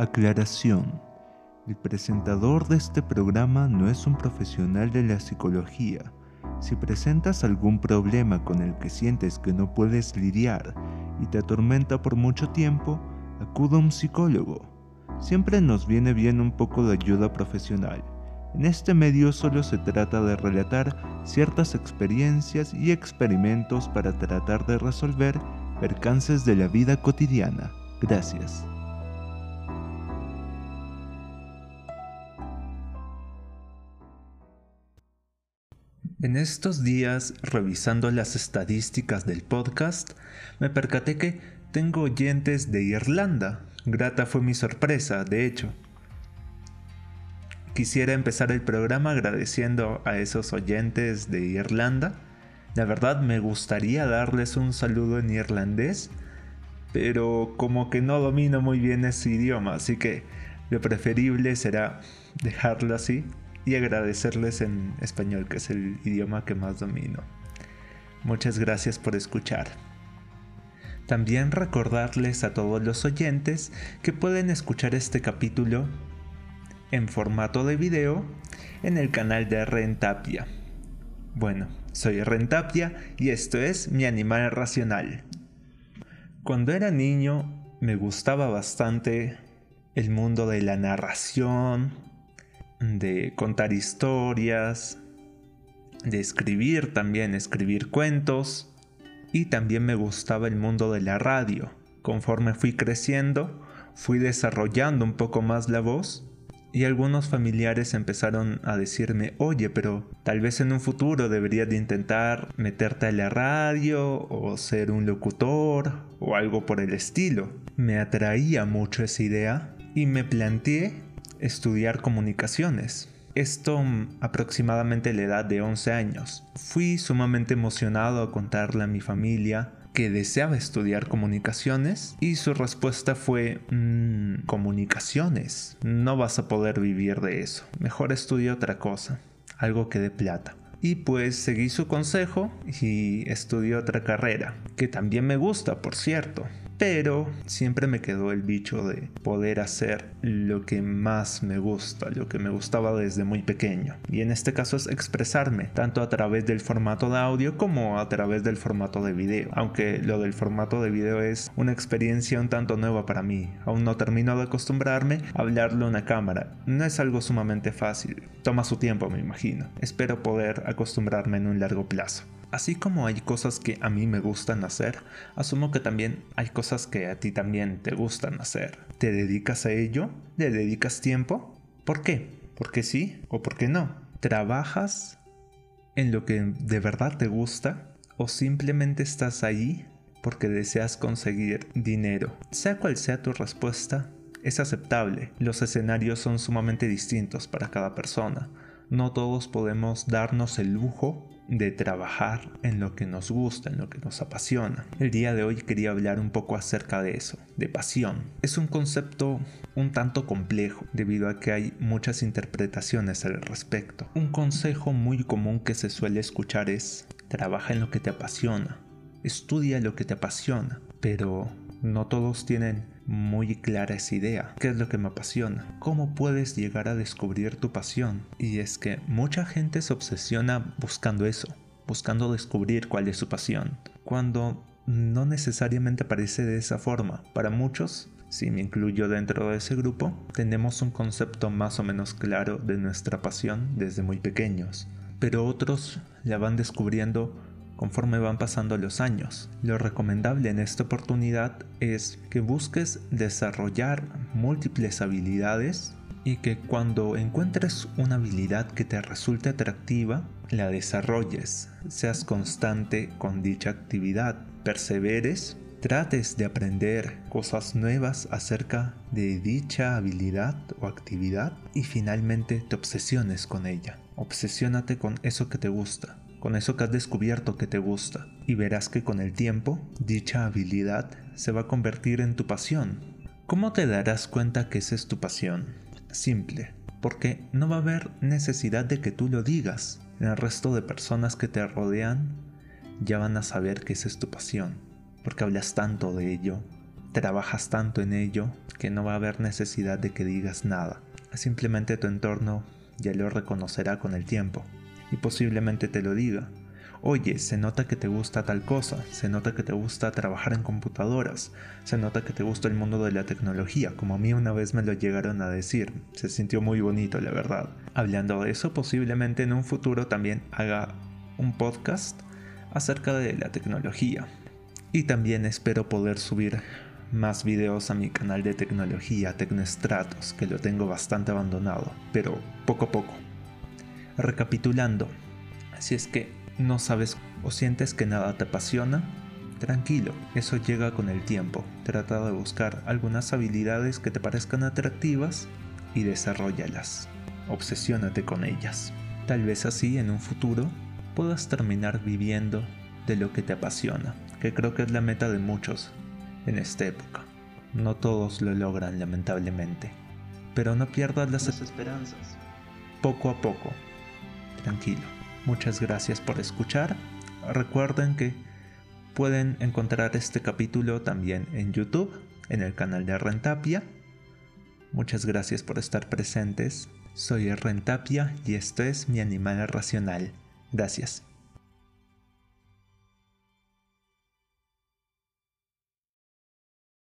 Aclaración. El presentador de este programa no es un profesional de la psicología. Si presentas algún problema con el que sientes que no puedes lidiar y te atormenta por mucho tiempo, acude a un psicólogo. Siempre nos viene bien un poco de ayuda profesional. En este medio solo se trata de relatar ciertas experiencias y experimentos para tratar de resolver percances de la vida cotidiana. Gracias. En estos días, revisando las estadísticas del podcast, me percaté que tengo oyentes de Irlanda. Grata fue mi sorpresa, de hecho. Quisiera empezar el programa agradeciendo a esos oyentes de Irlanda. La verdad me gustaría darles un saludo en irlandés, pero como que no domino muy bien ese idioma, así que lo preferible será dejarlo así y agradecerles en español, que es el idioma que más domino. Muchas gracias por escuchar. También recordarles a todos los oyentes que pueden escuchar este capítulo en formato de video en el canal de Rentapia. Bueno, soy Rentapia y esto es Mi Animal Racional. Cuando era niño me gustaba bastante el mundo de la narración, de contar historias, de escribir también, escribir cuentos y también me gustaba el mundo de la radio. Conforme fui creciendo, fui desarrollando un poco más la voz y algunos familiares empezaron a decirme, oye, pero tal vez en un futuro deberías de intentar meterte a la radio o ser un locutor o algo por el estilo. Me atraía mucho esa idea y me planteé estudiar comunicaciones. Esto mm, aproximadamente a la edad de 11 años. Fui sumamente emocionado a contarle a mi familia que deseaba estudiar comunicaciones y su respuesta fue mm, comunicaciones. No vas a poder vivir de eso. Mejor estudia otra cosa, algo que dé plata. Y pues seguí su consejo y estudié otra carrera, que también me gusta, por cierto pero siempre me quedó el bicho de poder hacer lo que más me gusta, lo que me gustaba desde muy pequeño. Y en este caso es expresarme, tanto a través del formato de audio como a través del formato de video. Aunque lo del formato de video es una experiencia un tanto nueva para mí. Aún no termino de acostumbrarme a hablarlo en una cámara. No es algo sumamente fácil. Toma su tiempo, me imagino. Espero poder acostumbrarme en un largo plazo. Así como hay cosas que a mí me gustan hacer, asumo que también hay cosas que a ti también te gustan hacer. ¿Te dedicas a ello? ¿Le dedicas tiempo? ¿Por qué? ¿Por qué sí o por qué no? ¿Trabajas en lo que de verdad te gusta? ¿O simplemente estás ahí porque deseas conseguir dinero? Sea cual sea tu respuesta, es aceptable. Los escenarios son sumamente distintos para cada persona. No todos podemos darnos el lujo de trabajar en lo que nos gusta, en lo que nos apasiona. El día de hoy quería hablar un poco acerca de eso, de pasión. Es un concepto un tanto complejo debido a que hay muchas interpretaciones al respecto. Un consejo muy común que se suele escuchar es trabaja en lo que te apasiona, estudia lo que te apasiona, pero no todos tienen muy clara esa idea. ¿Qué es lo que me apasiona? ¿Cómo puedes llegar a descubrir tu pasión? Y es que mucha gente se obsesiona buscando eso, buscando descubrir cuál es su pasión, cuando no necesariamente parece de esa forma. Para muchos, si me incluyo dentro de ese grupo, tenemos un concepto más o menos claro de nuestra pasión desde muy pequeños, pero otros la van descubriendo conforme van pasando los años. Lo recomendable en esta oportunidad es que busques desarrollar múltiples habilidades y que cuando encuentres una habilidad que te resulte atractiva, la desarrolles, seas constante con dicha actividad, perseveres, trates de aprender cosas nuevas acerca de dicha habilidad o actividad y finalmente te obsesiones con ella. Obsesiónate con eso que te gusta con eso que has descubierto que te gusta, y verás que con el tiempo dicha habilidad se va a convertir en tu pasión. ¿Cómo te darás cuenta que esa es tu pasión? Simple, porque no va a haber necesidad de que tú lo digas. El resto de personas que te rodean ya van a saber que esa es tu pasión, porque hablas tanto de ello, trabajas tanto en ello que no va a haber necesidad de que digas nada. Simplemente tu entorno ya lo reconocerá con el tiempo y posiblemente te lo diga. Oye, se nota que te gusta tal cosa, se nota que te gusta trabajar en computadoras, se nota que te gusta el mundo de la tecnología, como a mí una vez me lo llegaron a decir. Se sintió muy bonito, la verdad. Hablando de eso, posiblemente en un futuro también haga un podcast acerca de la tecnología. Y también espero poder subir más videos a mi canal de tecnología Tecnostratos, que lo tengo bastante abandonado, pero poco a poco. Recapitulando, si es que no sabes o sientes que nada te apasiona, tranquilo, eso llega con el tiempo. Trata de buscar algunas habilidades que te parezcan atractivas y desarrollalas. Obsesiónate con ellas. Tal vez así en un futuro puedas terminar viviendo de lo que te apasiona, que creo que es la meta de muchos en esta época. No todos lo logran lamentablemente, pero no pierdas las esperanzas. Poco a poco, tranquilo. Muchas gracias por escuchar. Recuerden que pueden encontrar este capítulo también en YouTube, en el canal de Rentapia. Muchas gracias por estar presentes. Soy Rentapia y esto es mi animal racional. Gracias.